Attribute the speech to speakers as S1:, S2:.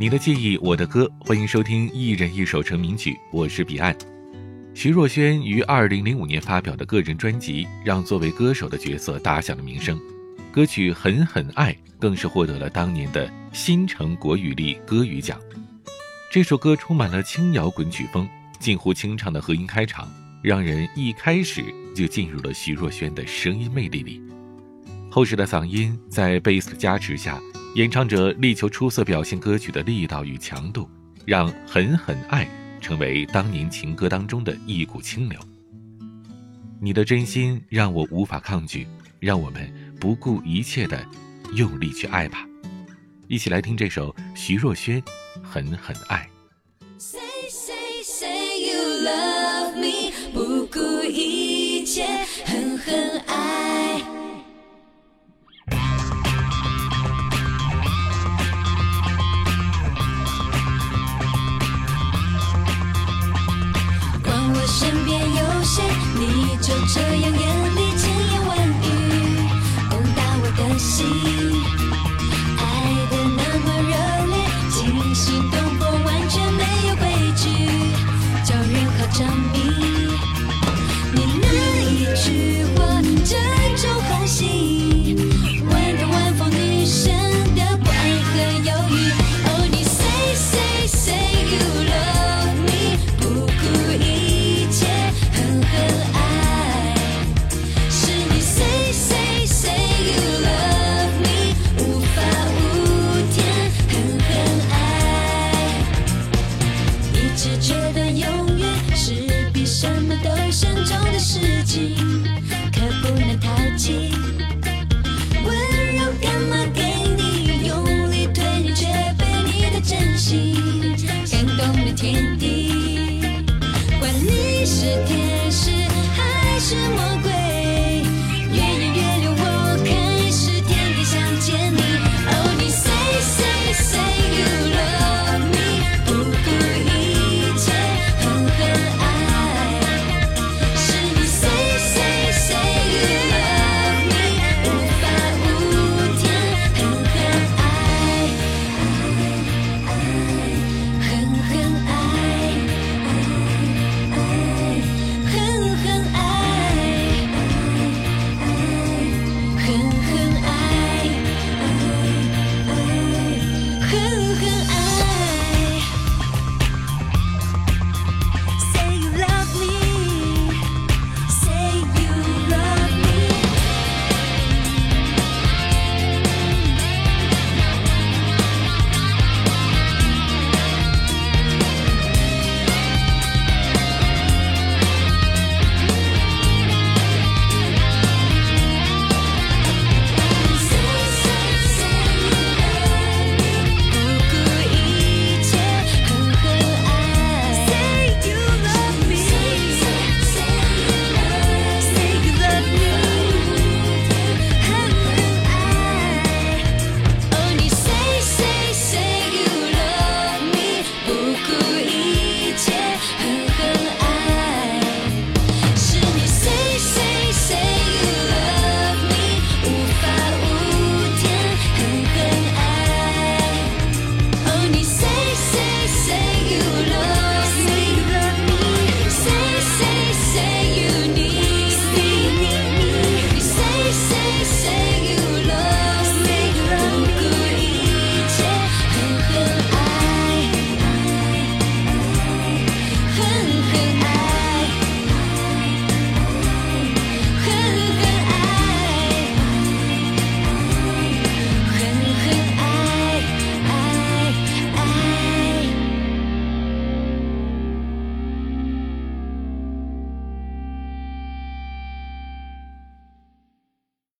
S1: 你的记忆，我的歌，欢迎收听一人一首成名曲，我是彼岸。徐若瑄于二零零五年发表的个人专辑，让作为歌手的角色打响了名声。歌曲《狠狠爱》更是获得了当年的新城国语力歌语奖。这首歌充满了轻摇滚曲风，近乎清唱的和音开场，让人一开始就进入了徐若瑄的声音魅力里。厚实的嗓音在贝斯的加持下。演唱者力求出色表现歌曲的力道与强度，让《狠狠爱》成为当年情歌当中的一股清流。你的真心让我无法抗拒，让我们不顾一切的用力去爱吧！一起来听这首徐若瑄《狠狠爱》。
S2: Say say say you love me，不顾一切，狠狠爱。身边有谁？你就这样眼里千言万语，攻打我的心。天地。狠狠爱。